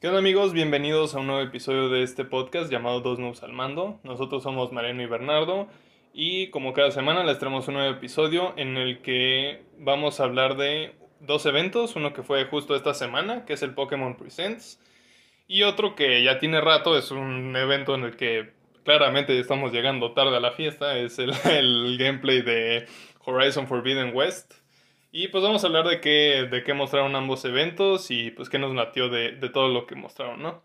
¿Qué onda amigos? Bienvenidos a un nuevo episodio de este podcast llamado Dos Noobs al Mando. Nosotros somos Mariano y Bernardo y como cada semana les traemos un nuevo episodio en el que vamos a hablar de dos eventos, uno que fue justo esta semana, que es el Pokémon Presents, y otro que ya tiene rato, es un evento en el que claramente estamos llegando tarde a la fiesta, es el, el gameplay de Horizon Forbidden West. Y pues vamos a hablar de qué, de qué mostraron ambos eventos y pues qué nos latió de, de todo lo que mostraron, ¿no?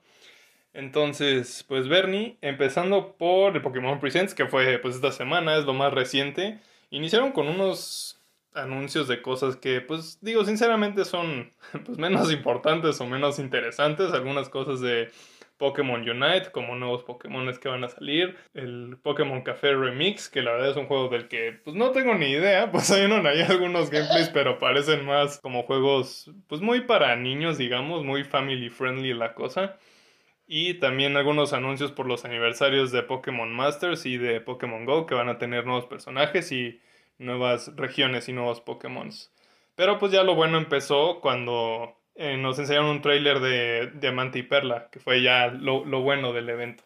Entonces, pues Bernie, empezando por el Pokémon Presents, que fue pues esta semana, es lo más reciente, iniciaron con unos anuncios de cosas que pues digo sinceramente son pues menos importantes o menos interesantes, algunas cosas de Pokémon Unite, como nuevos Pokémon que van a salir, el Pokémon Café Remix, que la verdad es un juego del que pues no tengo ni idea, pues hay, hay algunos gameplays, pero parecen más como juegos pues muy para niños, digamos, muy family friendly la cosa. Y también algunos anuncios por los aniversarios de Pokémon Masters y de Pokémon Go que van a tener nuevos personajes y nuevas regiones y nuevos Pokémon. Pero pues ya lo bueno empezó cuando eh, nos enseñaron un tráiler de Diamante y Perla, que fue ya lo, lo, bueno del evento.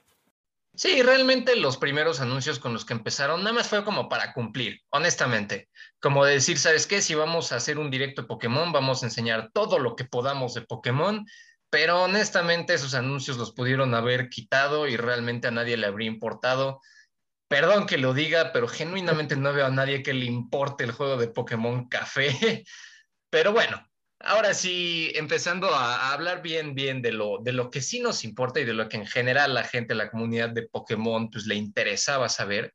Sí, realmente los primeros anuncios con los que empezaron, nada más fue como para cumplir, honestamente. Como decir, ¿sabes qué? Si vamos a hacer un directo de Pokémon, vamos a enseñar todo lo que podamos de Pokémon, pero honestamente esos anuncios los pudieron haber quitado y realmente a nadie le habría importado. Perdón que lo diga, pero genuinamente no veo a nadie que le importe el juego de Pokémon Café. Pero bueno, Ahora sí, empezando a, hablar bien, bien de lo, de lo que sí nos importa y de lo que en general la gente, la comunidad de Pokémon, pues le interesaba saber,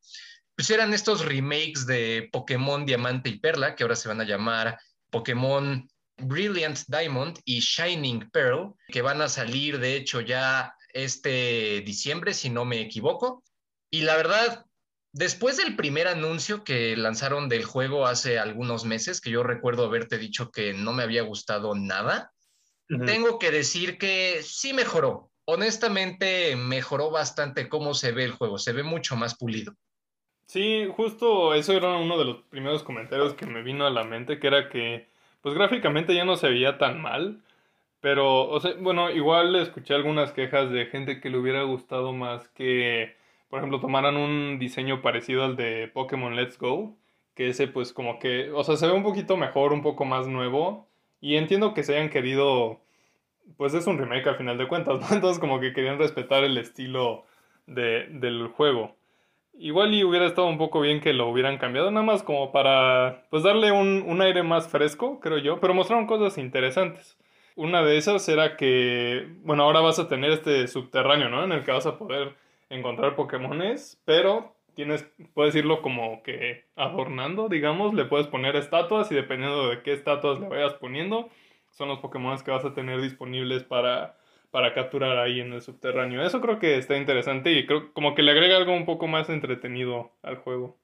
pues eran estos remakes de Pokémon Diamante y Perla, que ahora se van a llamar Pokémon Brilliant Diamond y Shining Pearl, que van a salir de hecho ya este diciembre, si no me equivoco. Y la verdad, Después del primer anuncio que lanzaron del juego hace algunos meses, que yo recuerdo haberte dicho que no me había gustado nada, tengo que decir que sí mejoró. Honestamente, mejoró bastante cómo se ve el juego, se ve mucho más pulido. Sí, justo eso era uno de los primeros comentarios que me vino a la mente, que era que, pues gráficamente ya no se veía tan mal, pero, o sea, bueno, igual escuché algunas quejas de gente que le hubiera gustado más que por ejemplo, tomaran un diseño parecido al de Pokémon Let's Go, que ese pues como que, o sea, se ve un poquito mejor, un poco más nuevo, y entiendo que se hayan querido, pues es un remake al final de cuentas, ¿no? Entonces como que querían respetar el estilo de, del juego. Igual y hubiera estado un poco bien que lo hubieran cambiado, nada más como para, pues darle un, un aire más fresco, creo yo, pero mostraron cosas interesantes. Una de esas era que, bueno, ahora vas a tener este subterráneo, ¿no? En el que vas a poder encontrar Pokémones, pero tienes, puedes irlo como que adornando, digamos, le puedes poner estatuas y dependiendo de qué estatuas le vayas poniendo, son los Pokémon que vas a tener disponibles para, para capturar ahí en el subterráneo. Eso creo que está interesante y creo como que le agrega algo un poco más entretenido al juego.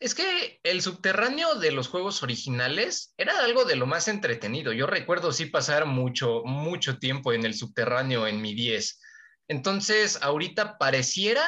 Es que el subterráneo de los juegos originales era algo de lo más entretenido. Yo recuerdo sí pasar mucho, mucho tiempo en el subterráneo en mi 10 entonces, ahorita pareciera,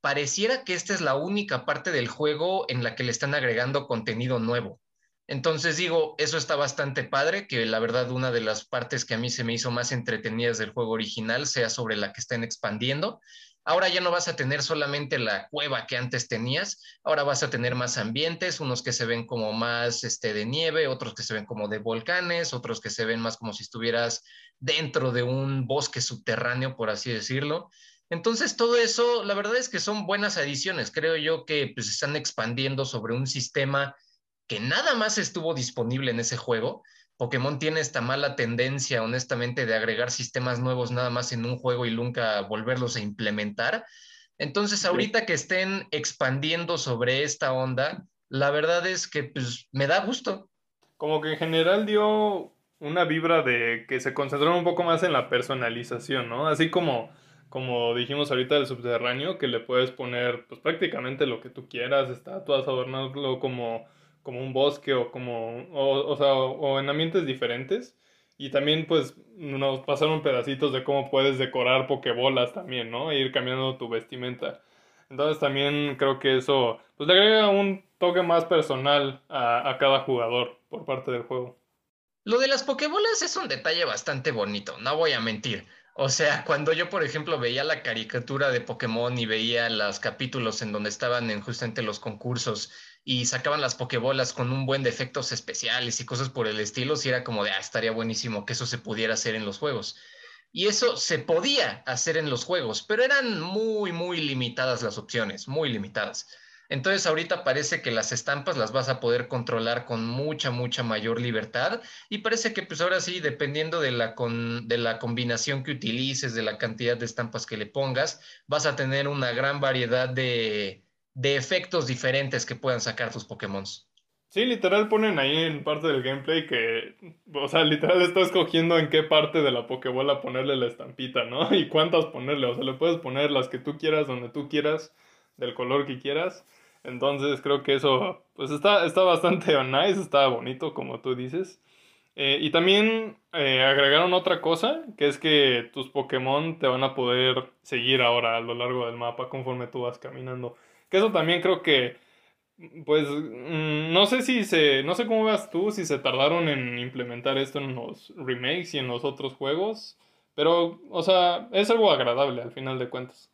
pareciera que esta es la única parte del juego en la que le están agregando contenido nuevo. Entonces digo, eso está bastante padre, que la verdad una de las partes que a mí se me hizo más entretenidas del juego original sea sobre la que estén expandiendo. Ahora ya no vas a tener solamente la cueva que antes tenías, ahora vas a tener más ambientes, unos que se ven como más este, de nieve, otros que se ven como de volcanes, otros que se ven más como si estuvieras dentro de un bosque subterráneo, por así decirlo. Entonces, todo eso, la verdad es que son buenas adiciones. Creo yo que pues, están expandiendo sobre un sistema que nada más estuvo disponible en ese juego Pokémon tiene esta mala tendencia, honestamente, de agregar sistemas nuevos nada más en un juego y nunca volverlos a implementar. Entonces, ahorita que estén expandiendo sobre esta onda, la verdad es que pues, me da gusto. Como que en general dio una vibra de que se concentraron un poco más en la personalización, ¿no? Así como, como dijimos ahorita del subterráneo, que le puedes poner pues prácticamente lo que tú quieras, estatuas, adornarlo como como un bosque o como, o, sea, o, en ambientes diferentes. Y también pues nos pasaron pedacitos de cómo puedes decorar pokebolas también, ¿no? E ir cambiando tu vestimenta. Entonces también creo que eso pues le agrega un toque más personal a, a cada jugador por parte del juego. Lo de las pokebolas es un detalle bastante bonito, no voy a mentir. O sea, cuando yo, por ejemplo, veía la caricatura de Pokémon y veía los capítulos en donde estaban en justamente los concursos y sacaban las Pokébolas con un buen de efectos especiales y cosas por el estilo, sí era como de, ah, estaría buenísimo que eso se pudiera hacer en los juegos. Y eso se podía hacer en los juegos, pero eran muy, muy limitadas las opciones, muy limitadas. Entonces ahorita parece que las estampas las vas a poder controlar con mucha, mucha mayor libertad y parece que pues ahora sí, dependiendo de la, de la combinación que utilices, de la cantidad de estampas que le pongas, vas a tener una gran variedad de, de efectos diferentes que puedan sacar tus Pokémon. Sí, literal ponen ahí en parte del gameplay que, o sea, literal está escogiendo en qué parte de la Pokébola ponerle la estampita, ¿no? Y cuántas ponerle, o sea, le puedes poner las que tú quieras, donde tú quieras, del color que quieras. Entonces creo que eso, pues está, está bastante nice, está bonito, como tú dices. Eh, y también eh, agregaron otra cosa, que es que tus Pokémon te van a poder seguir ahora a lo largo del mapa conforme tú vas caminando. Que eso también creo que, pues, mm, no sé si se, no sé cómo veas tú, si se tardaron en implementar esto en los remakes y en los otros juegos, pero, o sea, es algo agradable al final de cuentas.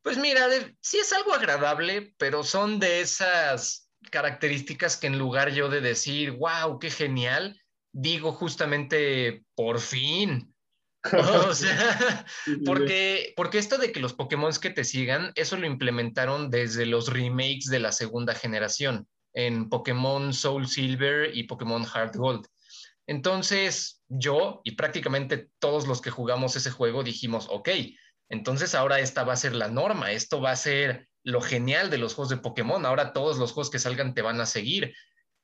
Pues mira, sí es algo agradable, pero son de esas características que en lugar yo de decir, wow, qué genial, digo justamente, por fin, o sea, porque, porque esto de que los Pokémon que te sigan, eso lo implementaron desde los remakes de la segunda generación, en Pokémon Soul Silver y Pokémon Heart Gold. Entonces, yo y prácticamente todos los que jugamos ese juego dijimos, ok, entonces ahora esta va a ser la norma, esto va a ser lo genial de los juegos de Pokémon, ahora todos los juegos que salgan te van a seguir.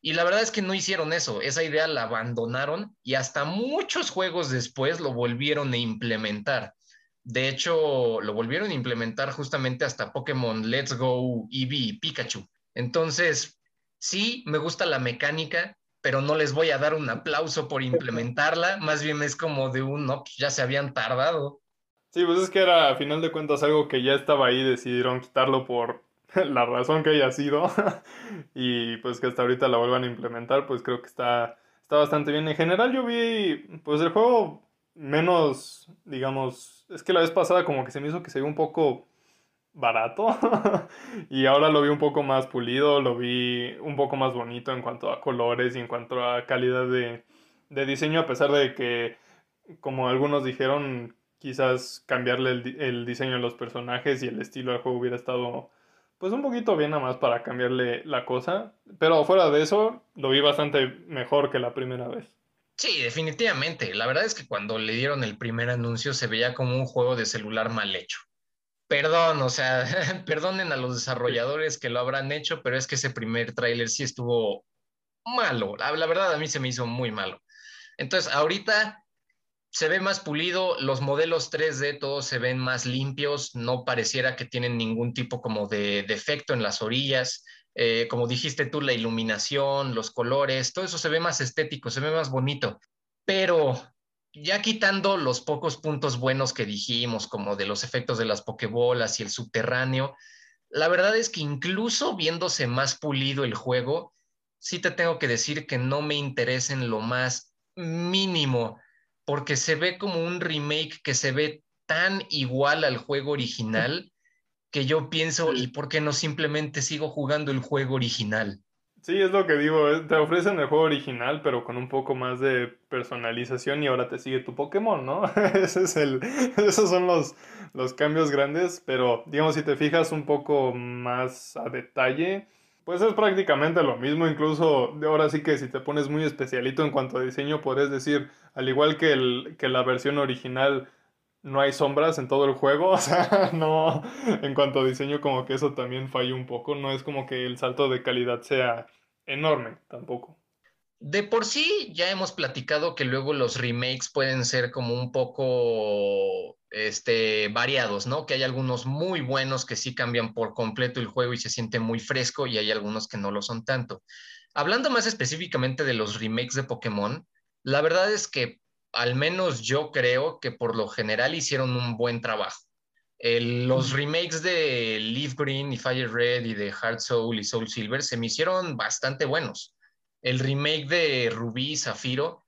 Y la verdad es que no hicieron eso, esa idea la abandonaron y hasta muchos juegos después lo volvieron a implementar. De hecho, lo volvieron a implementar justamente hasta Pokémon Let's Go Eevee y Pikachu. Entonces, sí, me gusta la mecánica, pero no les voy a dar un aplauso por implementarla, más bien es como de un, no, pues ya se habían tardado. Sí, pues es que era a final de cuentas algo que ya estaba ahí, decidieron quitarlo por la razón que haya sido y pues que hasta ahorita la vuelvan a implementar, pues creo que está, está bastante bien. En general yo vi pues el juego menos, digamos, es que la vez pasada como que se me hizo que se vio un poco barato y ahora lo vi un poco más pulido, lo vi un poco más bonito en cuanto a colores y en cuanto a calidad de, de diseño, a pesar de que, como algunos dijeron, quizás cambiarle el, el diseño de los personajes y el estilo del juego hubiera estado pues un poquito bien nada más para cambiarle la cosa, pero fuera de eso lo vi bastante mejor que la primera vez. Sí, definitivamente. La verdad es que cuando le dieron el primer anuncio se veía como un juego de celular mal hecho. Perdón, o sea, perdonen a los desarrolladores que lo habrán hecho, pero es que ese primer tráiler sí estuvo malo. La, la verdad a mí se me hizo muy malo. Entonces, ahorita se ve más pulido, los modelos 3D todos se ven más limpios, no pareciera que tienen ningún tipo como de defecto en las orillas. Eh, como dijiste tú, la iluminación, los colores, todo eso se ve más estético, se ve más bonito. Pero ya quitando los pocos puntos buenos que dijimos, como de los efectos de las pokebolas y el subterráneo, la verdad es que incluso viéndose más pulido el juego, sí te tengo que decir que no me interesa en lo más mínimo porque se ve como un remake que se ve tan igual al juego original que yo pienso, ¿y por qué no simplemente sigo jugando el juego original? Sí, es lo que digo, eh, te ofrecen el juego original, pero con un poco más de personalización y ahora te sigue tu Pokémon, ¿no? Ese es el, esos son los, los cambios grandes, pero digamos, si te fijas un poco más a detalle, pues es prácticamente lo mismo, incluso de ahora sí que si te pones muy especialito en cuanto a diseño, podrías decir, al igual que, el, que la versión original, no hay sombras en todo el juego, o sea, no, en cuanto a diseño como que eso también falla un poco, no es como que el salto de calidad sea enorme tampoco. De por sí ya hemos platicado que luego los remakes pueden ser como un poco este, variados, ¿no? Que hay algunos muy buenos que sí cambian por completo el juego y se siente muy fresco y hay algunos que no lo son tanto. Hablando más específicamente de los remakes de Pokémon, la verdad es que al menos yo creo que por lo general hicieron un buen trabajo. los remakes de Leaf Green y Fire Red y de Heart Soul y Soul Silver se me hicieron bastante buenos. El remake de Rubí y Zafiro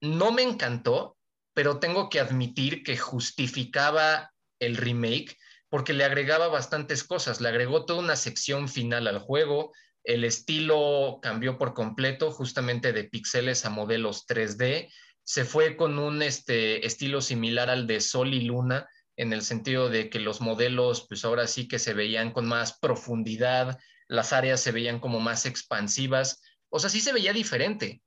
no me encantó, pero tengo que admitir que justificaba el remake porque le agregaba bastantes cosas, le agregó toda una sección final al juego, el estilo cambió por completo justamente de píxeles a modelos 3D, se fue con un este, estilo similar al de Sol y Luna, en el sentido de que los modelos, pues ahora sí que se veían con más profundidad, las áreas se veían como más expansivas, o sea, sí se veía diferente.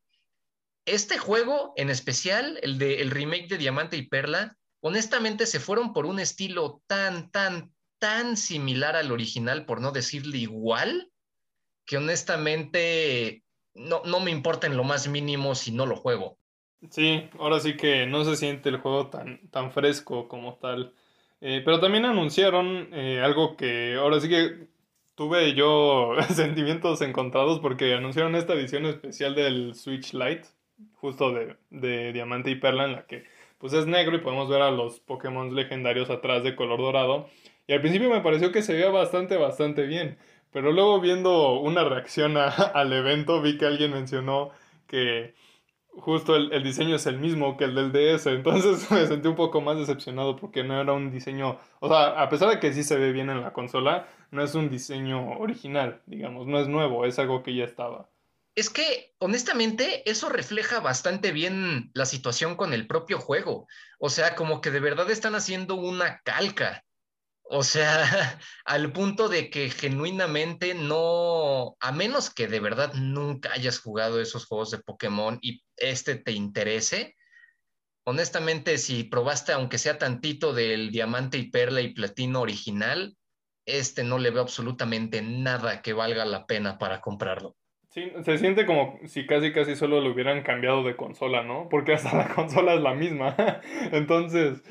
Este juego en especial, el de el remake de Diamante y Perla, honestamente se fueron por un estilo tan, tan, tan similar al original, por no decirle igual, que honestamente no, no me importa en lo más mínimo si no lo juego. Sí, ahora sí que no se siente el juego tan, tan fresco como tal. Eh, pero también anunciaron eh, algo que ahora sí que tuve yo sentimientos encontrados porque anunciaron esta edición especial del Switch Lite, justo de, de Diamante y Perla, en la que pues es negro y podemos ver a los Pokémon legendarios atrás de color dorado. Y al principio me pareció que se veía bastante, bastante bien. Pero luego viendo una reacción al evento vi que alguien mencionó que justo el, el, diseño es el mismo que el del DS. Entonces me sentí un poco más decepcionado porque no era un diseño, o sea, a pesar de que sí se ve bien en la consola, no es un diseño original, digamos, no es nuevo, es algo que ya estaba. Es que, honestamente, eso refleja bastante bien la situación con el propio juego. O sea, como que de verdad están haciendo una calca. O sea, al punto de que genuinamente no, a menos que de verdad nunca hayas jugado esos juegos de Pokémon y este te interese, honestamente, si probaste aunque sea tantito del diamante y perla y platino original, este no le veo absolutamente nada que valga la pena para comprarlo. Sí, se siente como si casi casi solo lo hubieran cambiado de consola, ¿no? Porque hasta la consola es la misma. Entonces,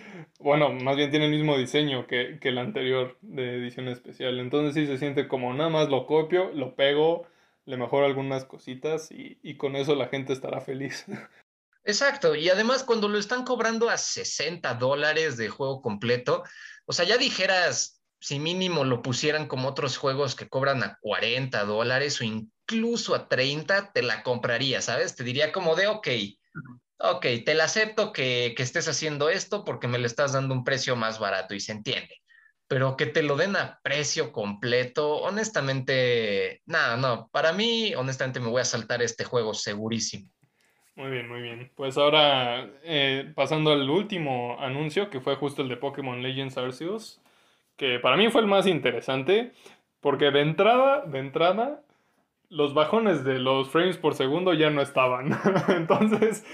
bueno, más bien tiene el mismo diseño que, que el anterior de edición especial. Entonces sí se siente como nada más lo copio, lo pego, le mejoro algunas cositas y, y con eso la gente estará feliz. Exacto, y además cuando lo están cobrando a 60 dólares de juego completo, o sea, ya dijeras, si mínimo lo pusieran como otros juegos que cobran a 40 dólares o incluso a 30, te la compraría, ¿sabes? Te diría como de, ok, ok, te la acepto que, que estés haciendo esto porque me le estás dando un precio más barato y se entiende. Pero que te lo den a precio completo, honestamente, nada, no. Para mí, honestamente, me voy a saltar este juego segurísimo. Muy bien, muy bien. Pues ahora, eh, pasando al último anuncio, que fue justo el de Pokémon Legends Arceus, que para mí fue el más interesante, porque de entrada, de entrada, los bajones de los frames por segundo ya no estaban. Entonces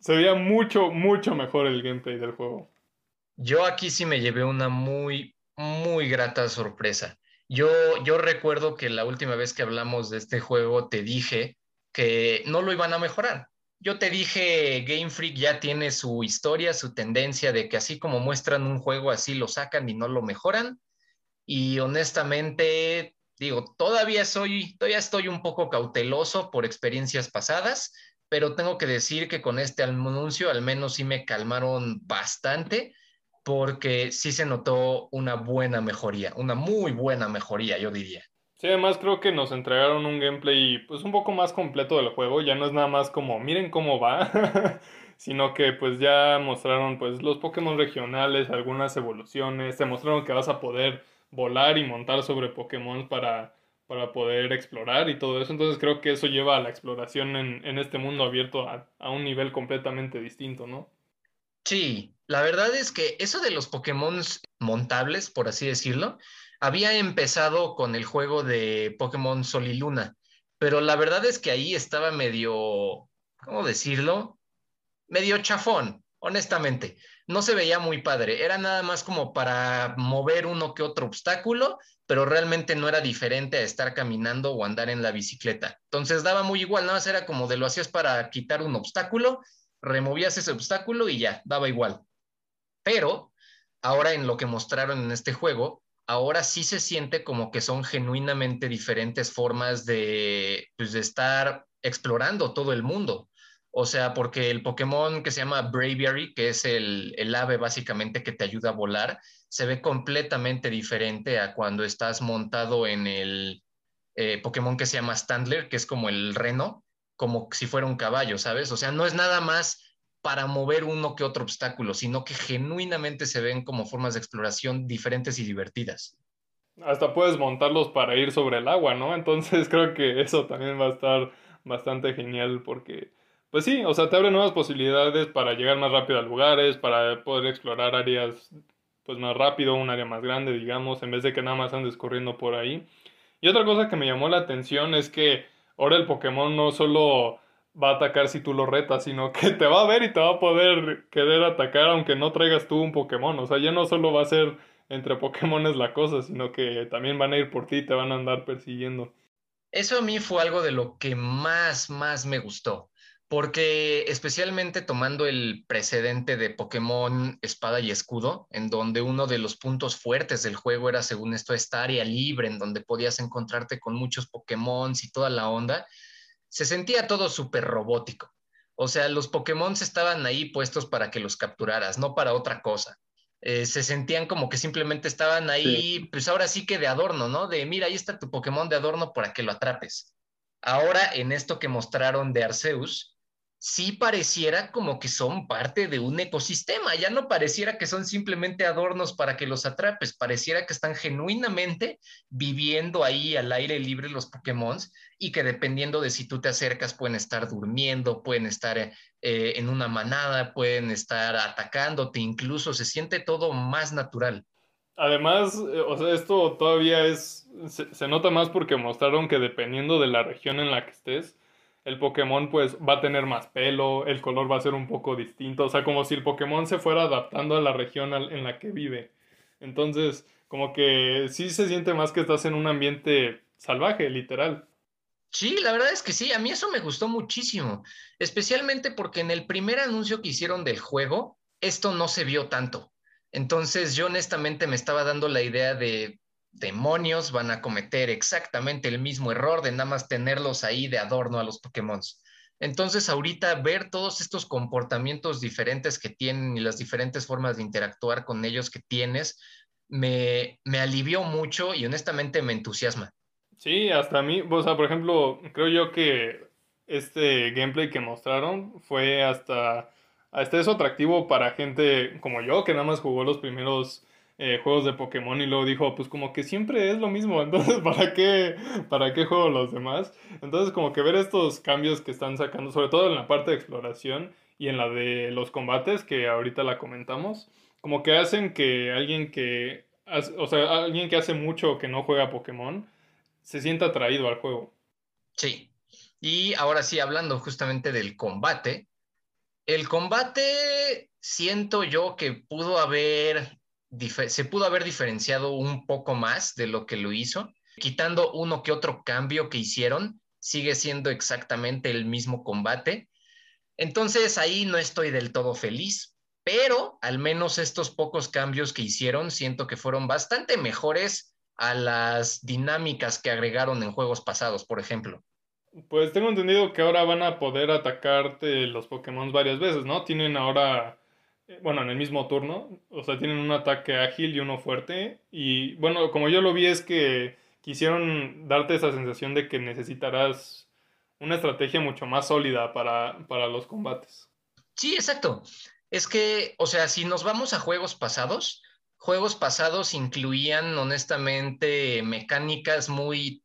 se veía mucho, mucho mejor el gameplay del juego. Yo aquí sí me llevé una muy, muy grata sorpresa. Yo, yo recuerdo que la última vez que hablamos de este juego te dije que no lo iban a mejorar. Yo te dije, Game Freak ya tiene su historia, su tendencia de que así como muestran un juego, así lo sacan y no lo mejoran. Y honestamente, digo, todavía soy, todavía estoy un poco cauteloso por experiencias pasadas, pero tengo que decir que con este anuncio al menos sí me calmaron bastante porque sí se notó una buena mejoría, una muy buena mejoría, yo diría. Sí, además creo que nos entregaron un gameplay pues un poco más completo del juego, ya no es nada más como miren cómo va, sino que pues ya mostraron pues los Pokémon regionales, algunas evoluciones, te mostraron que vas a poder volar y montar sobre Pokémon para, para poder explorar y todo eso. Entonces creo que eso lleva a la exploración en, en este mundo abierto a, a, un nivel completamente distinto, ¿no? Sí, la verdad es que eso de los Pokémon montables, por así decirlo, había empezado con el juego de Pokémon Sol y Luna, pero la verdad es que ahí estaba medio, ¿cómo decirlo? Medio chafón, honestamente no se veía muy padre, era nada más como para mover uno que otro obstáculo, pero realmente no era diferente a estar caminando o andar en la bicicleta. Entonces daba muy igual, nada más era como de lo hacías para quitar un obstáculo, removías ese obstáculo y ya, daba igual. Pero ahora en lo que mostraron en este juego, ahora sí se siente como que son genuinamente diferentes formas de, pues, de estar explorando todo el mundo. O sea, porque el Pokémon que se llama Braviary, que es el, el, ave básicamente que te ayuda a volar, se ve completamente diferente a cuando estás montado en el eh, Pokémon que se llama Standler, que es como el reno, como si fuera un caballo, ¿sabes? O sea, no es nada más para mover uno que otro obstáculo, sino que genuinamente se ven como formas de exploración diferentes y divertidas. Hasta puedes montarlos para ir sobre el agua, ¿no? Entonces creo que eso también va a estar bastante genial porque, pues sí, o sea, te abre nuevas posibilidades para llegar más rápido a lugares, para poder explorar áreas pues más rápido, un área más grande, digamos, en vez de que nada más andes corriendo por ahí. Y otra cosa que me llamó la atención es que ahora el Pokémon no solo va a atacar si tú lo retas, sino que te va a ver y te va a poder querer atacar aunque no traigas tú un Pokémon. O sea, ya no solo va a ser entre Pokémones la cosa, sino que también van a ir por ti y te van a andar persiguiendo. Eso a mí fue algo de lo que más, más me gustó, porque especialmente tomando el precedente de Pokémon Espada y Escudo, en donde uno de los puntos fuertes del juego era, según esto, esta área libre, en donde podías encontrarte con muchos Pokémon y toda la onda, se sentía todo súper robótico. O sea, los Pokémon estaban ahí puestos para que los capturaras, no para otra cosa. Eh, se sentían como que simplemente estaban ahí, pues ahora sí que de adorno, ¿no? De mira, ahí está tu Pokémon de adorno para que lo atrapes. Ahora, en esto que mostraron de Arceus, sí pareciera como que son parte de un ecosistema, ya no pareciera que son simplemente adornos para que los atrapes, pareciera que están genuinamente viviendo ahí al aire libre los Pokémon y que dependiendo de si tú te acercas pueden estar durmiendo, pueden estar eh, en una manada, pueden estar atacándote, incluso se siente todo más natural. Además, eh, o sea, esto todavía es, se nota más porque mostraron que dependiendo de la región en la que estés, el Pokémon pues va a tener más pelo, el color va a ser un poco distinto, o sea, como si el Pokémon se fuera adaptando a la región en la que vive. Entonces, como que sí se siente más que estás en un ambiente salvaje, literal. Sí, la verdad es que sí, a mí eso me gustó muchísimo, especialmente porque en el primer anuncio que hicieron del juego, esto no se vio tanto. Entonces yo honestamente me estaba dando la idea de, demonios van a cometer exactamente el mismo error de nada más tenerlos ahí de adorno a los Pokémon. Entonces, ahorita ver todos estos comportamientos diferentes que tienen y las diferentes formas de interactuar con ellos que tienes, me, me alivió mucho y honestamente me entusiasma. Sí, hasta a mí, o sea, por ejemplo, creo yo que este gameplay que mostraron fue hasta, hasta eso atractivo para gente como yo, que nada más jugó los primeros eh, juegos de Pokémon y luego dijo, pues como que siempre es lo mismo, entonces ¿para qué, ¿para qué juego los demás? Entonces como que ver estos cambios que están sacando, sobre todo en la parte de exploración y en la de los combates, que ahorita la comentamos, como que hacen que alguien que, o sea, alguien que hace mucho que no juega Pokémon, se sienta atraído al juego. Sí, y ahora sí, hablando justamente del combate, el combate siento yo que pudo haber se pudo haber diferenciado un poco más de lo que lo hizo, quitando uno que otro cambio que hicieron, sigue siendo exactamente el mismo combate. Entonces ahí no estoy del todo feliz, pero al menos estos pocos cambios que hicieron siento que fueron bastante mejores a las dinámicas que agregaron en juegos pasados, por ejemplo. Pues tengo entendido que ahora van a poder atacarte los Pokémon varias veces, ¿no? Tienen ahora bueno, en el mismo turno, o sea, tienen un ataque ágil y uno fuerte. Y bueno, como yo lo vi es que quisieron darte esa sensación de que necesitarás una estrategia mucho más sólida para, para los combates. Sí, exacto. Es que, o sea, si nos vamos a juegos pasados, juegos pasados incluían honestamente mecánicas muy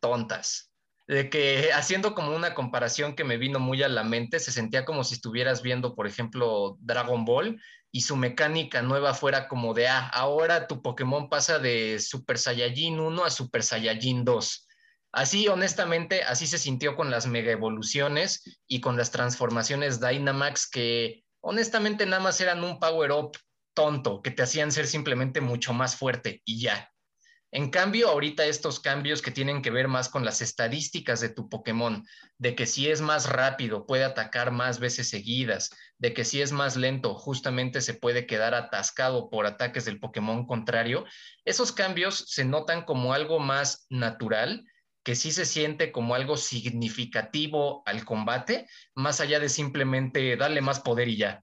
tontas de que haciendo como una comparación que me vino muy a la mente, se sentía como si estuvieras viendo, por ejemplo, Dragon Ball y su mecánica nueva fuera como de, ah, ahora tu Pokémon pasa de Super Saiyajin 1 a Super Saiyajin 2. Así, honestamente, así se sintió con las mega evoluciones y con las transformaciones Dynamax que honestamente nada más eran un power up tonto, que te hacían ser simplemente mucho más fuerte y ya. En cambio, ahorita estos cambios que tienen que ver más con las estadísticas de tu Pokémon, de que si es más rápido puede atacar más veces seguidas, de que si es más lento justamente se puede quedar atascado por ataques del Pokémon contrario, esos cambios se notan como algo más natural, que sí se siente como algo significativo al combate, más allá de simplemente darle más poder y ya.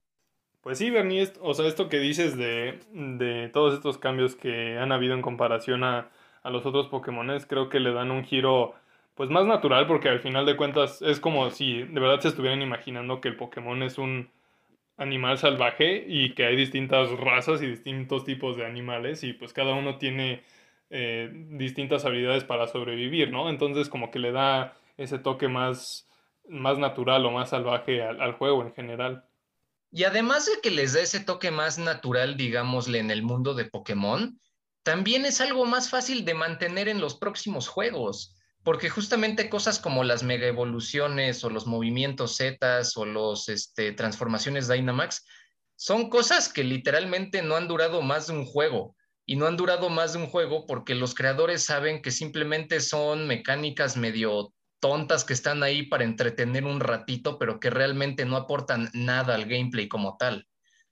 Pues sí, Bernie, o sea, esto que dices de, de, todos estos cambios que han habido en comparación a, a los otros Pokémones, creo que le dan un giro pues más natural porque al final de cuentas es como si de verdad se estuvieran imaginando que el Pokémon es un animal salvaje y que hay distintas razas y distintos tipos de animales y pues cada uno tiene eh, distintas habilidades para sobrevivir, ¿no? Entonces como que le da ese toque más, más natural o más salvaje al, al juego en general. Y además de que les da ese toque más natural, digámosle, en el mundo de Pokémon, también es algo más fácil de mantener en los próximos juegos porque justamente cosas como las mega evoluciones o los movimientos Z o los este, transformaciones Dynamax son cosas que literalmente no han durado más de un juego. Y no han durado más de un juego porque los creadores saben que simplemente son mecánicas medio tontas que están ahí para entretener un ratito, pero que realmente no aportan nada al gameplay como tal.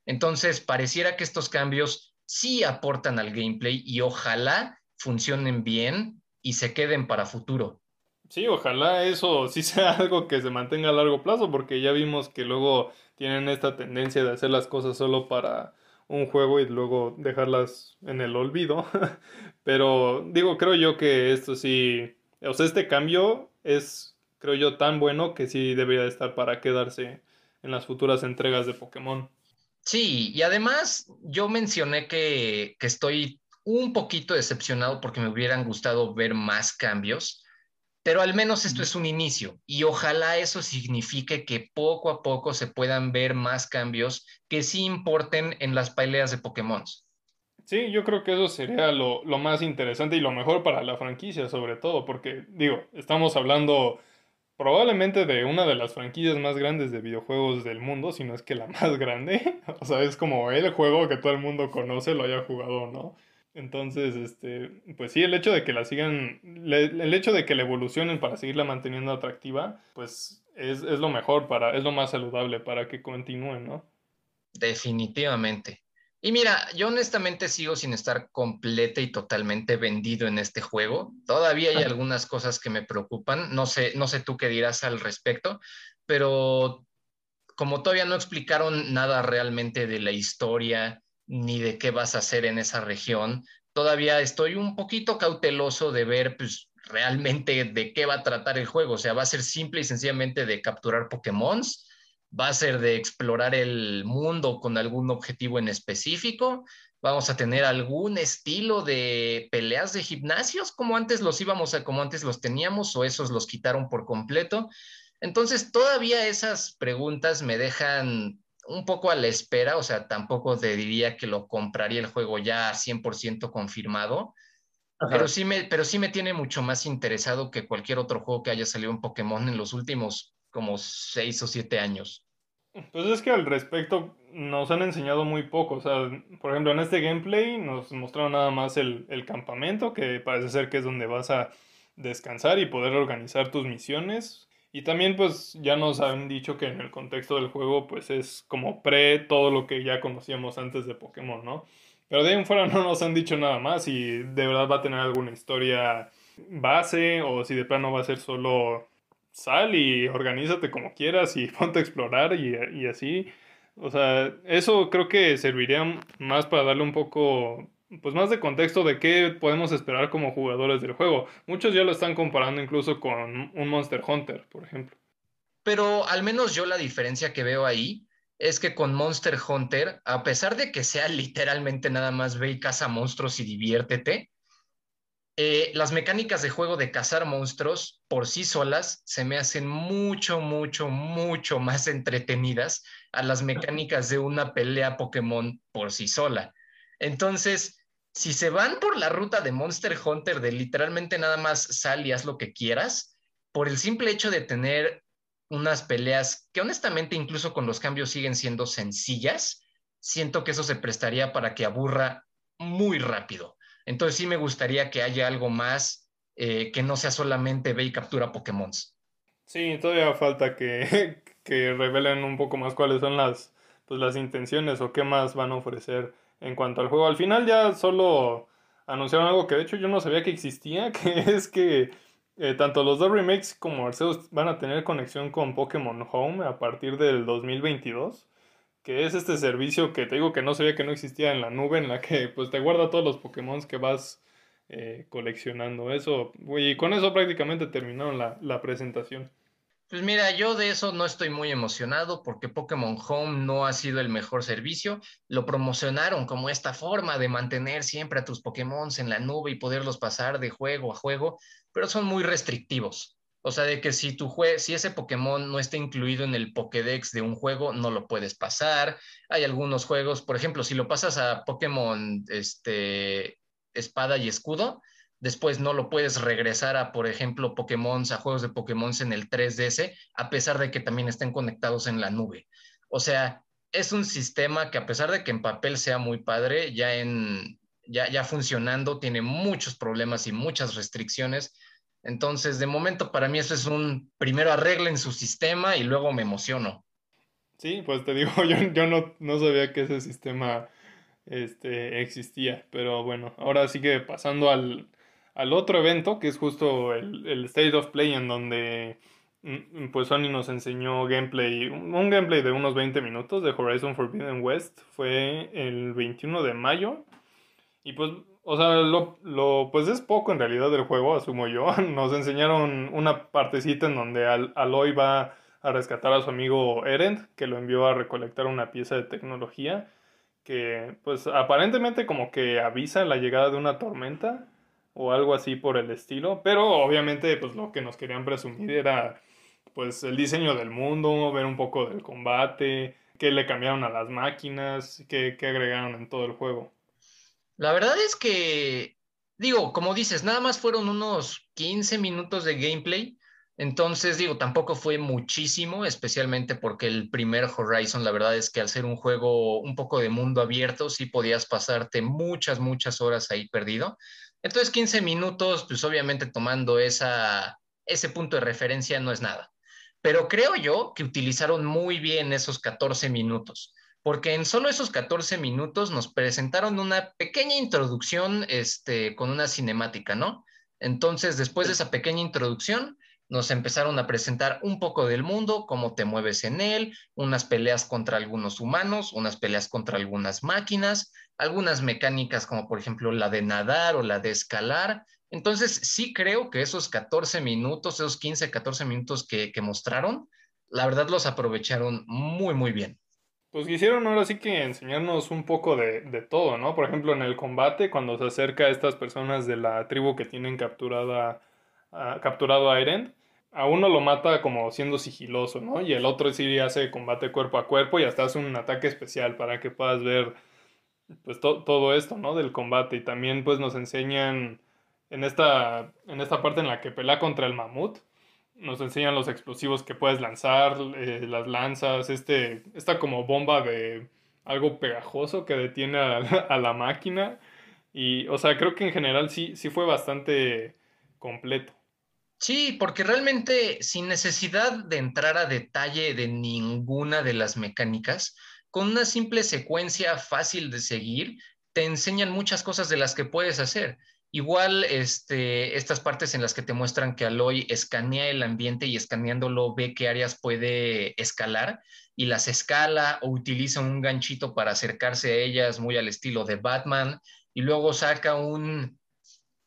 Entonces, pareciera que estos cambios sí aportan al gameplay y ojalá funcionen bien y se queden para futuro. Sí, ojalá eso sí sea algo que se mantenga a largo plazo, porque ya vimos que luego tienen esta tendencia de hacer las cosas solo para un juego y luego dejarlas en el olvido. Pero digo, creo yo que esto sí, o sea, este cambio es, creo yo, tan bueno que sí debería estar para quedarse en las futuras entregas de Pokémon. Sí, y además yo mencioné que, que estoy un poquito decepcionado porque me hubieran gustado ver más cambios, pero al menos esto es un inicio y ojalá eso signifique que poco a poco se puedan ver más cambios que sí importen en las peleas de Pokémon. Sí, yo creo que eso sería lo, lo, más interesante y lo mejor para la franquicia, sobre todo, porque, digo, estamos hablando probablemente de una de las franquicias más grandes de videojuegos del mundo, si no es que la más grande. o sea, es como el juego que todo el mundo conoce, lo haya jugado, ¿no? Entonces, este, pues sí, el hecho de que la sigan, el hecho de que la evolucionen para seguirla manteniendo atractiva, pues es, es lo mejor para, es lo más saludable para que continúen, ¿no? Definitivamente. Y mira, yo honestamente sigo sin estar completa y totalmente vendido en este juego. Todavía hay algunas cosas que me preocupan. No sé, no sé tú qué dirás al respecto, pero como todavía no explicaron nada realmente de la historia, ni de qué vas a hacer en esa región. Todavía estoy un poquito cauteloso de ver pues, realmente de qué va a tratar el juego. O sea, va a ser simple y sencillamente de capturar Pokémon, va a ser de explorar el mundo con algún objetivo en específico. Vamos a tener algún estilo de peleas de gimnasios como antes los íbamos a, como antes los teníamos o esos los quitaron por completo. Entonces, todavía esas preguntas me dejan un poco a la espera, o sea, tampoco te diría que lo compraría el juego ya 100% confirmado, pero sí, me, pero sí me tiene mucho más interesado que cualquier otro juego que haya salido en Pokémon en los últimos como seis o siete años. Pues es que al respecto nos han enseñado muy poco, o sea, por ejemplo, en este gameplay nos mostraron nada más el, el campamento, que parece ser que es donde vas a descansar y poder organizar tus misiones y también pues ya nos han dicho que en el contexto del juego pues es como pre todo lo que ya conocíamos antes de Pokémon, ¿no? Pero de ahí en fuera no nos han dicho nada más y de verdad va a tener alguna historia base o si de plano va a ser solo sal y organízate como quieras y ponte a explorar y, y así. O sea, eso creo que serviría más para darle un poco pues más de contexto de qué podemos esperar como jugadores del juego. Muchos ya lo están comparando incluso con un Monster Hunter, por ejemplo. Pero al menos yo la diferencia que veo ahí es que con Monster Hunter, a pesar de que sea literalmente nada más ve y caza monstruos y diviértete, eh, las mecánicas de juego de cazar monstruos por sí solas se me hacen mucho, mucho, mucho más entretenidas a las mecánicas de una pelea Pokémon por sí sola. Entonces, si se van por la ruta de Monster Hunter, de literalmente nada más sal y haz lo que quieras, por el simple hecho de tener unas peleas que honestamente incluso con los cambios siguen siendo sencillas, siento que eso se prestaría para que aburra muy rápido. Entonces sí me gustaría que haya algo más eh, que no sea solamente ve y captura Pokémon. Sí, todavía falta que, que revelen un poco más cuáles son las, pues, las intenciones o qué más van a ofrecer en cuanto al juego. Al final ya solo anunciaron algo que de hecho yo no sabía que existía, que es que eh, tanto los dos remakes como Arceus van a tener conexión con Pokémon Home a partir del 2022, que es este servicio que te digo que no sabía que no existía en la nube, en la que pues te guarda todos los Pokémon que vas eh, coleccionando. Eso, y con eso prácticamente terminaron la, la presentación. Pues mira, yo de eso no estoy muy emocionado porque Pokémon Home no ha sido el mejor servicio. Lo promocionaron como esta forma de mantener siempre a tus Pokémon en la nube y poderlos pasar de juego a juego, pero son muy restrictivos. O sea, de que si tu jue si ese Pokémon no está incluido en el Pokédex de un juego, no lo puedes pasar. Hay algunos juegos, por ejemplo, si lo pasas a Pokémon este, Espada y Escudo, Después no lo puedes regresar a, por ejemplo, Pokémon, a juegos de Pokémon en el 3DS, a pesar de que también estén conectados en la nube. O sea, es un sistema que a pesar de que en papel sea muy padre, ya en ya, ya funcionando tiene muchos problemas y muchas restricciones. Entonces, de momento para mí eso es un primero arreglen su sistema y luego me emociono. Sí, pues te digo, yo, yo no, no sabía que ese sistema este, existía, pero bueno, ahora sigue pasando al, al otro evento, que es justo el, el State of Play, en donde mm, pues Sony nos enseñó gameplay, un gameplay de unos 20 minutos de Horizon Forbidden West, fue el 21 de mayo. Y pues, o sea, lo, lo, pues es poco en realidad del juego, asumo yo. Nos enseñaron una partecita en donde Aloy va a rescatar a su amigo Erend, que lo envió a recolectar una pieza de tecnología que pues aparentemente como que avisa la llegada de una tormenta o algo así por el estilo, pero obviamente pues lo que nos querían presumir era pues el diseño del mundo, ver un poco del combate, qué le cambiaron a las máquinas, qué, qué agregaron en todo el juego. La verdad es que, digo, como dices, nada más fueron unos 15 minutos de gameplay, entonces digo, tampoco fue muchísimo, especialmente porque el primer Horizon, la verdad es que al ser un juego un poco de mundo abierto, sí podías pasarte muchas, muchas horas ahí perdido. Entonces 15 minutos, pues obviamente tomando esa, ese punto de referencia no es nada. Pero creo yo que utilizaron muy bien esos 14 minutos, porque en solo esos 14 minutos nos presentaron una pequeña introducción este, con una cinemática, ¿no? Entonces, después de esa pequeña introducción, nos empezaron a presentar un poco del mundo, cómo te mueves en él, unas peleas contra algunos humanos, unas peleas contra algunas máquinas, algunas mecánicas como por ejemplo la de nadar o la de escalar. Entonces, sí creo que esos 14 minutos, esos 15, 14 minutos que, mostraron, la verdad los aprovecharon muy, muy bien. Pues quisieron ahora sí que enseñarnos un poco de, todo, ¿no? Por ejemplo, en el combate, cuando se acerca a estas personas de la tribu que tienen capturada, capturado a Eren, a uno lo mata como siendo sigiloso, ¿no? Y el otro sí hace combate cuerpo a cuerpo y hasta hace un ataque especial para que puedas ver pues todo esto, ¿no? Del combate. Y también pues nos enseñan en esta, en esta parte en la que pelea contra el mamut, nos enseñan los explosivos que puedes lanzar, eh, las lanzas, este, esta como bomba de algo pegajoso que detiene a, a, la máquina. Y, o sea, creo que en general sí, sí fue bastante completo. Sí, porque realmente sin necesidad de entrar a detalle de ninguna de las mecánicas, con una simple secuencia fácil de seguir, te enseñan muchas cosas de las que puedes hacer. Igual este, estas partes en las que te muestran que Aloy escanea el ambiente y escaneándolo ve qué áreas puede escalar y las escala o utiliza un ganchito para acercarse a ellas muy al estilo de Batman y luego saca un,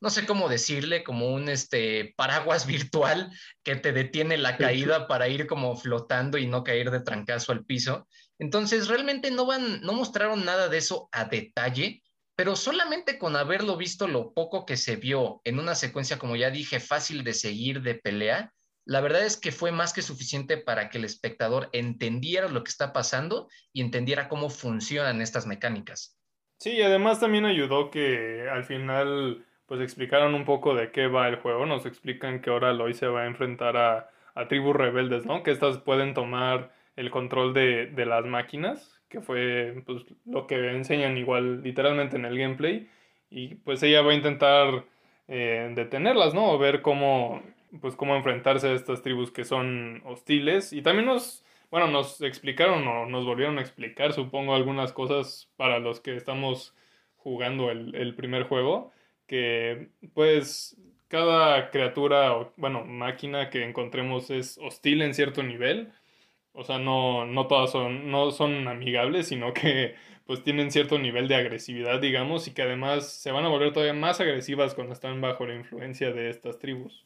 no sé cómo decirle, como un este, paraguas virtual que te detiene la caída para ir como flotando y no caer de trancazo al piso. Entonces, realmente no, van, no mostraron nada de eso a detalle, pero solamente con haberlo visto lo poco que se vio en una secuencia, como ya dije, fácil de seguir de pelea, la verdad es que fue más que suficiente para que el espectador entendiera lo que está pasando y entendiera cómo funcionan estas mecánicas. Sí, y además también ayudó que al final pues explicaron un poco de qué va el juego, nos explican que ahora Loy se va a enfrentar a, a tribus rebeldes, ¿no? Que estas pueden tomar el control de, de las máquinas, que fue pues, lo que enseñan igual literalmente en el gameplay. Y pues ella va a intentar eh, detenerlas, ¿no? O ver cómo, pues, cómo enfrentarse a estas tribus que son hostiles. Y también nos, bueno, nos explicaron o nos volvieron a explicar, supongo, algunas cosas para los que estamos jugando el, el primer juego. Que pues cada criatura, o, bueno, máquina que encontremos es hostil en cierto nivel o sea, no, no todas son, no son amigables, sino que pues tienen cierto nivel de agresividad, digamos, y que además se van a volver todavía más agresivas cuando están bajo la influencia de estas tribus.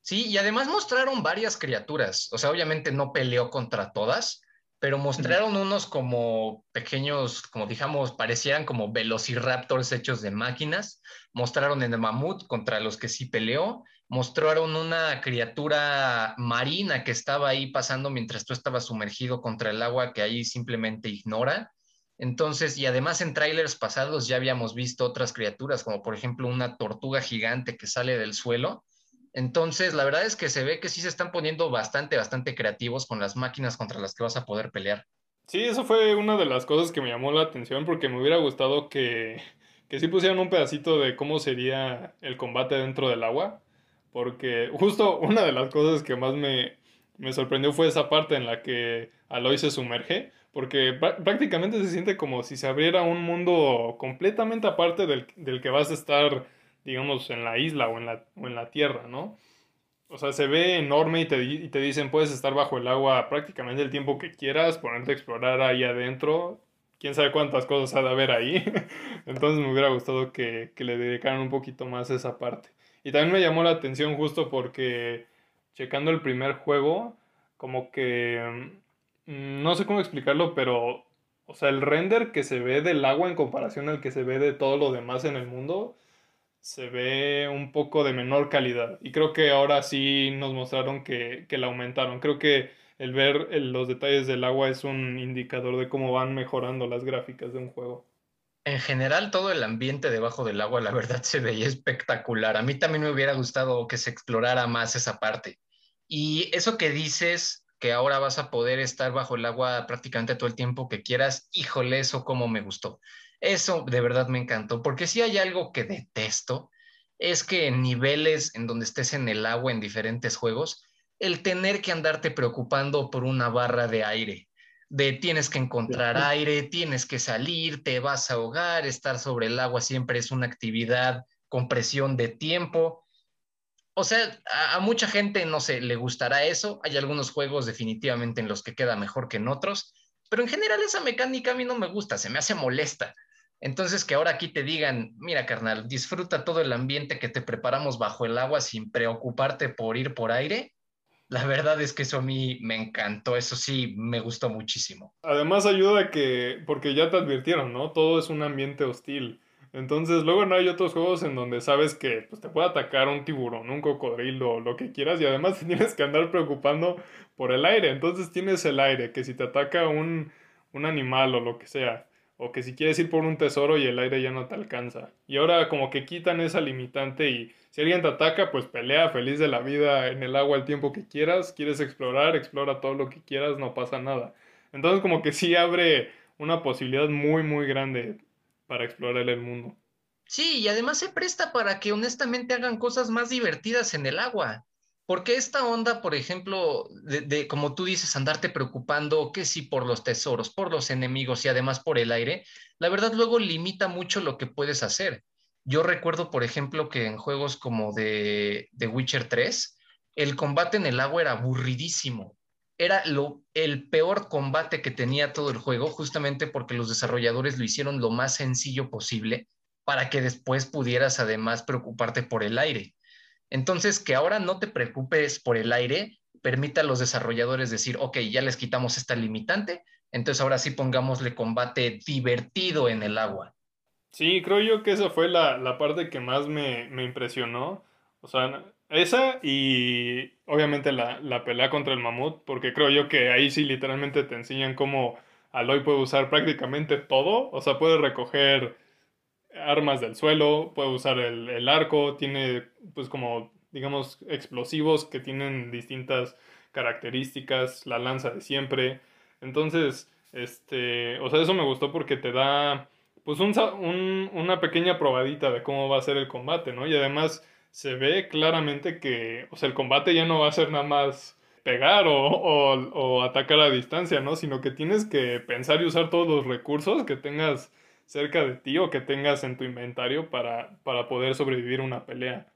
Sí, y además mostraron varias criaturas. O sea, obviamente no peleó contra todas, pero mostraron unos como pequeños, como digamos, parecieran como velociraptors hechos de máquinas. Mostraron en el mamut contra los que sí peleó. Mostraron una criatura marina que estaba ahí pasando mientras tú estabas sumergido contra el agua que ahí simplemente ignora. Entonces, y además en trailers pasados ya habíamos visto otras criaturas, como por ejemplo una tortuga gigante que sale del suelo entonces, la verdad es que se ve que sí se están poniendo bastante, bastante creativos con las máquinas contra las que vas a poder pelear. Sí, eso fue una de las cosas que me llamó la atención porque me hubiera gustado que, que sí pusieran un pedacito de cómo sería el combate dentro del agua. Porque justo una de las cosas que más me, me sorprendió fue esa parte en la que Aloy se sumerge. Porque prácticamente se siente como si se abriera un mundo completamente aparte del, del que vas a estar digamos, en la isla o en la, o en la tierra, ¿no? O sea, se ve enorme y te, y te dicen puedes estar bajo el agua prácticamente el tiempo que quieras, ponerte a explorar ahí adentro. Quién sabe cuántas cosas ha de haber ahí. Entonces me hubiera gustado que, que le dedicaran un poquito más a esa parte. Y también me llamó la atención justo porque checando el primer juego, como que mm, no sé cómo explicarlo, pero o sea, el render que se ve del agua en comparación al que se ve de todo lo demás en el mundo se ve un poco de menor calidad. Y creo que ahora sí nos mostraron que, que la aumentaron. Creo que el ver los detalles del agua es un indicador de cómo van mejorando las gráficas de un juego. En general, todo el ambiente debajo del agua, la verdad, se veía espectacular. A mí también me hubiera gustado que se explorara más esa parte. Y eso que dices, que ahora vas a poder estar bajo el agua prácticamente todo el tiempo que quieras, híjole, eso como me gustó. Eso de verdad me encantó, porque si hay algo que detesto, es que en niveles en donde estés en el agua en diferentes juegos, el tener que andarte preocupando por una barra de aire, de tienes que encontrar aire, tienes que salir, te vas a ahogar, estar sobre el agua siempre es una actividad con presión de tiempo. O sea, a, mucha gente, no sé, le gustará eso. Hay algunos juegos definitivamente en los que queda mejor que en otros, pero en general esa mecánica a mí no me gusta, se me hace molesta. Entonces, que ahora aquí te digan, mira, carnal, disfruta todo el ambiente que te preparamos bajo el agua sin preocuparte por ir por aire. La verdad es que eso a mí me encantó, eso sí, me gustó muchísimo. Además ayuda que, porque ya te advirtieron, ¿no? Todo es un ambiente hostil. Entonces, luego no hay otros juegos en donde sabes que pues, te puede atacar un tiburón, un cocodrilo, lo que quieras, y además tienes que andar preocupando por el aire. Entonces tienes el aire, que si te ataca un, un animal o lo que sea, o que si quieres ir por un tesoro y el aire ya no te alcanza. Y ahora como que quitan esa limitante y si alguien te ataca, pues pelea feliz de la vida en el agua el tiempo que quieras, quieres explorar, explora todo lo que quieras, no pasa nada. Entonces como que sí abre una posibilidad muy muy grande para explorar el mundo. Sí, y además se presta para que honestamente hagan cosas más divertidas en el agua. Porque esta onda, por ejemplo, de, como tú dices, andarte preocupando que si por los tesoros, por los enemigos y además por el aire, la verdad luego limita mucho lo que puedes hacer. Yo recuerdo, por ejemplo, que en juegos como de, de Witcher 3, el combate en el agua era aburridísimo. Era lo, el peor combate que tenía todo el juego, justamente porque los desarrolladores lo hicieron lo más sencillo posible para que después pudieras además preocuparte por el aire entonces, que ahora no te preocupes por el aire, permita a los desarrolladores decir, ok, ya les quitamos esta limitante, entonces ahora sí pongámosle combate divertido en el agua. Sí, creo yo que esa fue la, parte que más me, impresionó. O sea, esa y obviamente la, la, pelea contra el mamut, porque creo yo que ahí sí literalmente te enseñan cómo Aloy puede usar prácticamente todo. O sea, puede recoger armas del suelo, puede usar el, arco, tiene pues como digamos explosivos que tienen distintas características, la lanza de siempre. Entonces, este, o sea, eso me gustó porque te da pues un, una pequeña probadita de cómo va a ser el combate, ¿no? Y además se ve claramente que, o sea, el combate ya no va a ser nada más pegar o, o atacar a distancia, ¿no? Sino que tienes que pensar y usar todos los recursos que tengas cerca de ti o que tengas en tu inventario para, para poder sobrevivir una pelea.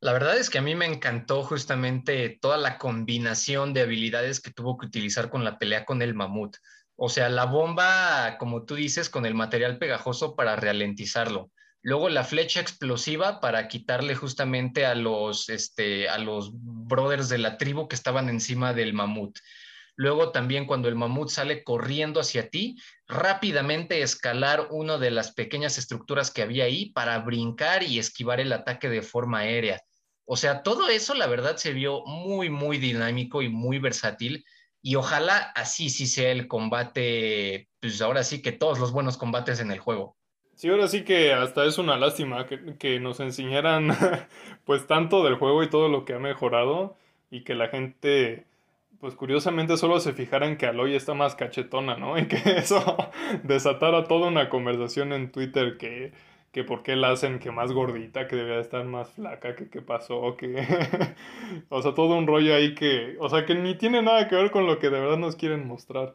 La verdad es que a mí me encantó justamente toda la combinación de habilidades que tuvo que utilizar con la pelea con el mamut. O sea, la bomba, como tú dices, con el material pegajoso para ralentizarlo. luego la flecha explosiva para quitarle justamente a los, este, a los brothers de la tribu que estaban encima del mamut. Luego también cuando el mamut sale corriendo hacia ti, rápidamente escalar una de las pequeñas estructuras que había ahí para brincar y esquivar el ataque de forma aérea. O sea, todo eso la verdad se vio muy, muy dinámico y muy versátil. Y ojalá así sí sea el combate, pues ahora sí que todos los buenos combates en el juego. Sí, ahora sí que hasta es una lástima que, que nos enseñaran pues tanto del juego y todo lo que ha mejorado y que la gente pues curiosamente solo se fijara en que Aloy está más cachetona, ¿no? Y que eso desatara toda una conversación en Twitter que, que por qué la hacen que más gordita, que debería estar más flaca, que qué pasó, que... o sea, todo un rollo ahí que... O sea, que ni tiene nada que ver con lo que de verdad nos quieren mostrar.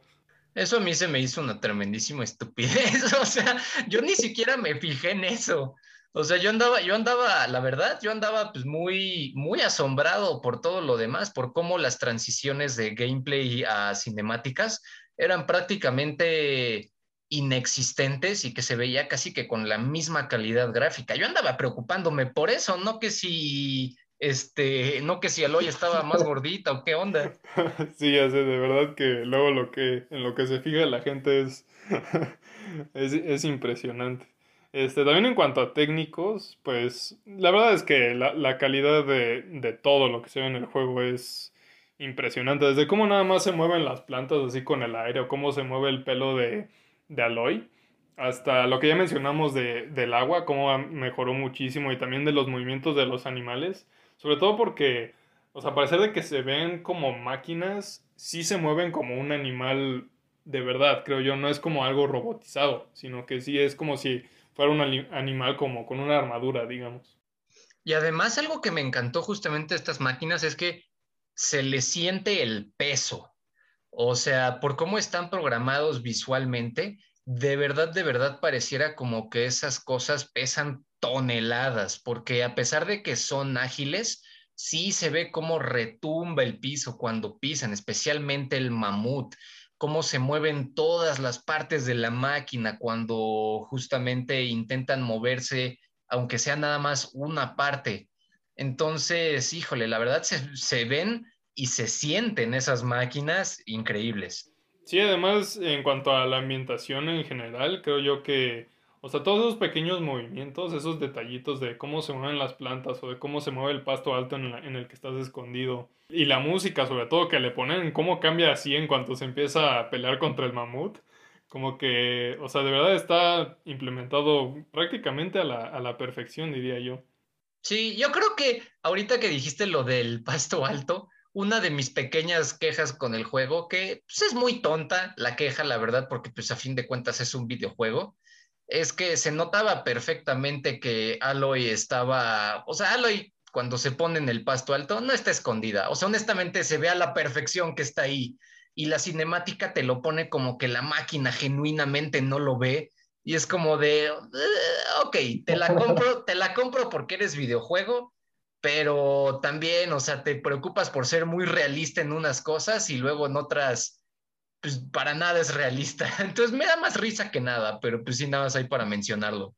Eso a mí se me hizo una tremendísima estupidez. O sea, yo ni siquiera me fijé en eso. O sea, yo andaba, yo andaba, la verdad, yo andaba pues muy, muy asombrado por todo lo demás, por cómo las transiciones de gameplay a cinemáticas eran prácticamente inexistentes y que se veía casi que con la misma calidad gráfica. Yo andaba preocupándome por eso, no que si este, no que si Aloy estaba más gordita o qué onda. Sí, ya sé, de verdad que luego lo que, en lo que se fija la gente es, es, impresionante. Este, también en cuanto a técnicos, pues la verdad es que la, calidad de, de, todo lo que se ve en el juego es impresionante. Desde cómo nada más se mueven las plantas así con el aire o cómo se mueve el pelo de, de Aloy hasta lo que ya mencionamos de, del agua, cómo mejoró muchísimo y también de los movimientos de los animales. Sobre todo porque, o sea, a parecer de que se ven como máquinas, sí se mueven como un animal de verdad, creo yo. No es como algo robotizado, sino que sí es como si fuera un animal como con una armadura, digamos. Y además algo que me encantó justamente de estas máquinas es que se le siente el peso. O sea, por cómo están programados visualmente, de verdad, de verdad pareciera como que esas cosas pesan toneladas, porque a pesar de que son ágiles, sí se ve cómo retumba el piso cuando pisan, especialmente el mamut, cómo se mueven todas las partes de la máquina cuando justamente intentan moverse, aunque sea nada más una parte. Entonces, híjole, la verdad se, se ven y se sienten esas máquinas increíbles. Sí, además, en cuanto a la ambientación en general, creo yo que o sea, todos esos pequeños movimientos, esos detallitos de cómo se mueven las plantas o de cómo se mueve el pasto alto en, el que estás escondido. Y la música, sobre todo, que le ponen, cómo cambia así en cuanto se empieza a pelear contra el mamut. Como que, o sea, de verdad está implementado prácticamente a la, a la perfección, diría yo. Sí, yo creo que ahorita que dijiste lo del pasto alto, una de mis pequeñas quejas con el juego, que pues, es muy tonta la queja, la verdad, porque pues a fin de cuentas es un videojuego, es que se notaba perfectamente que Aloy estaba, o sea, Aloy cuando se pone en el pasto alto no está escondida, o sea, honestamente se ve a la perfección que está ahí. Y la cinemática te lo pone como que la máquina genuinamente no lo ve. Y es como de, eh, ok, te la compro, te la compro porque eres videojuego, pero también, o sea, te preocupas por ser muy realista en unas cosas y luego en otras pues para nada es realista. Entonces me da más risa que nada, pero pues sí, nada más hay para mencionarlo.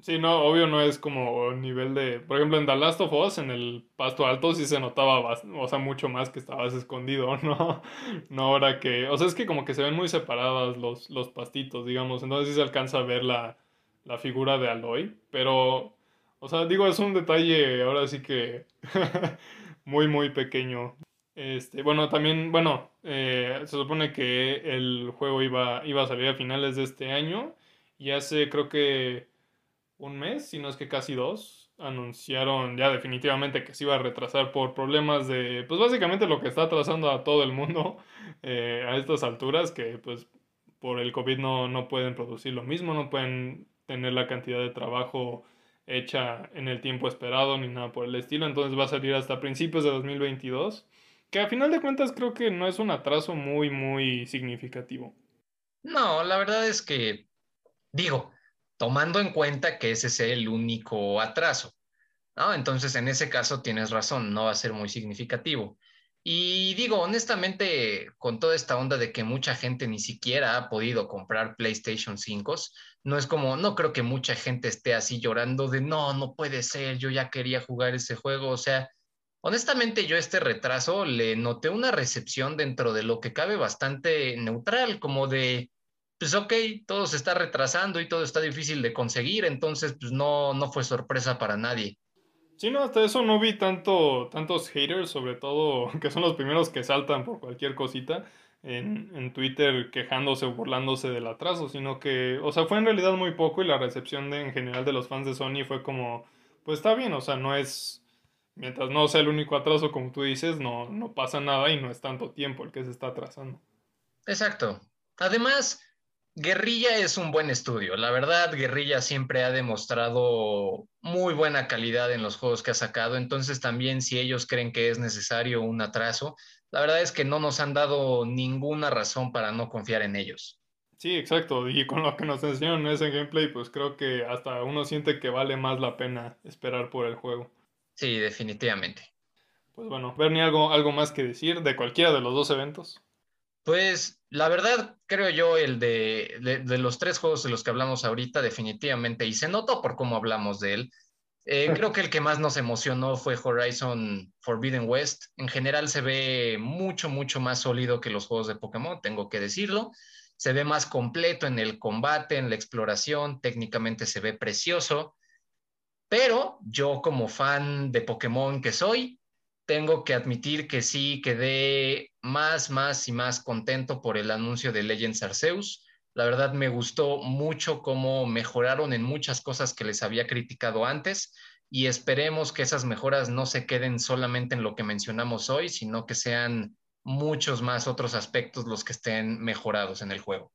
Sí, no, obvio no es como nivel de, por ejemplo, en The Last of Us, en el pasto alto sí se notaba, o sea, mucho más que estabas escondido, ¿no? No ahora que, o sea, es que como que se ven muy separadas los, los pastitos, digamos, entonces sí se alcanza a ver la, la figura de Aloy, pero, o sea, digo, es un detalle ahora sí que muy, muy pequeño. Este, bueno, también, bueno, eh, se supone que el juego iba, iba a salir a finales de este año y hace creo que un mes, si no es que casi dos, anunciaron ya definitivamente que se iba a retrasar por problemas de, pues básicamente lo que está atrasando a todo el mundo eh, a estas alturas, que pues por el COVID no, no pueden producir lo mismo, no pueden tener la cantidad de trabajo hecha en el tiempo esperado ni nada por el estilo, entonces va a salir hasta principios de 2022. Que a final de cuentas creo que no es un atraso muy, muy significativo. No, la verdad es que, digo, tomando en cuenta que ese es el único atraso, ¿no? Entonces, en ese caso tienes razón, no va a ser muy significativo. Y digo, honestamente, con toda esta onda de que mucha gente ni siquiera ha podido comprar PlayStation 5, no es como, no creo que mucha gente esté así llorando de, no, no puede ser, yo ya quería jugar ese juego. O sea, honestamente yo este retraso le noté una recepción dentro de lo que cabe bastante neutral, como de, pues ok, todo se está retrasando y todo está difícil de conseguir, entonces pues no, no fue sorpresa para nadie. Sí, no, hasta eso no vi tanto, tantos haters, sobre todo que son los primeros que saltan por cualquier cosita en, en Twitter quejándose o burlándose del atraso, sino que, o sea, fue en realidad muy poco y la recepción en general de los fans de Sony fue como, pues está bien, o sea, no es, mientras no sea el único atraso como tú dices, no, no pasa nada y no es tanto tiempo el que se está atrasando. Exacto. Además, Guerrilla es un buen estudio. La verdad, Guerrilla siempre ha demostrado muy buena calidad en los juegos que ha sacado. Entonces, también si ellos creen que es necesario un atraso, la verdad es que no nos han dado ninguna razón para no confiar en ellos. Sí, exacto. Y con lo que nos enseñaron en ese gameplay, pues creo que hasta uno siente que vale más la pena esperar por el juego. Sí, definitivamente. Pues bueno, Bernie, ¿algo, algo más que decir de cualquiera de los dos eventos? Pues la verdad, creo yo, el de, de, los tres juegos de los que hablamos ahorita, definitivamente, y se notó por cómo hablamos de él. Eh, creo que el que más nos emocionó fue Horizon Forbidden West. En general se ve mucho, mucho más sólido que los juegos de Pokémon, tengo que decirlo. Se ve más completo en el combate, en la exploración, técnicamente se ve precioso. Pero yo como fan de Pokémon que soy, tengo que admitir que sí quedé más, más y más contento por el anuncio de Legends Arceus. La verdad me gustó mucho cómo mejoraron en muchas cosas que les había criticado antes y esperemos que esas mejoras no se queden solamente en lo que mencionamos hoy, sino que sean muchos más otros aspectos los que estén mejorados en el juego.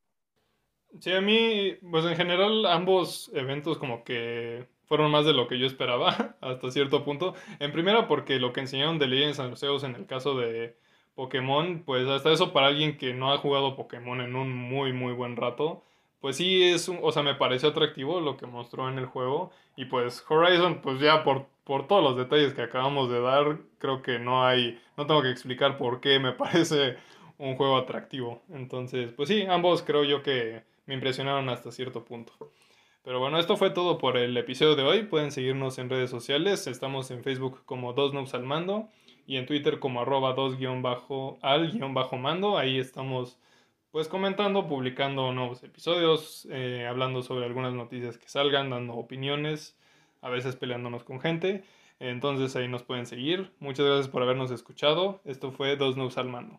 Sí, a mí, pues en general ambos eventos como que fueron más de lo que yo esperaba hasta cierto punto. En primera porque lo que enseñaron de Legends Arceus en el caso de Pokémon, pues hasta eso para alguien que no ha jugado Pokémon en un muy muy buen rato, pues sí es un, o sea, me pareció atractivo lo que mostró en el juego y pues Horizon, pues ya por por todos los detalles que acabamos de dar, creo que no hay no tengo que explicar por qué me parece un juego atractivo. Entonces, pues sí, ambos creo yo que me impresionaron hasta cierto punto. Pero bueno, esto fue todo por el episodio de hoy. Pueden seguirnos en redes sociales. Estamos en Facebook como Dos Noobs al Mando y en Twitter como arroba 2-al-mando. Ahí estamos pues comentando, publicando nuevos episodios, eh, hablando sobre algunas noticias que salgan, dando opiniones, a veces peleándonos con gente. Entonces ahí nos pueden seguir. Muchas gracias por habernos escuchado. Esto fue Dos Noobs al Mando.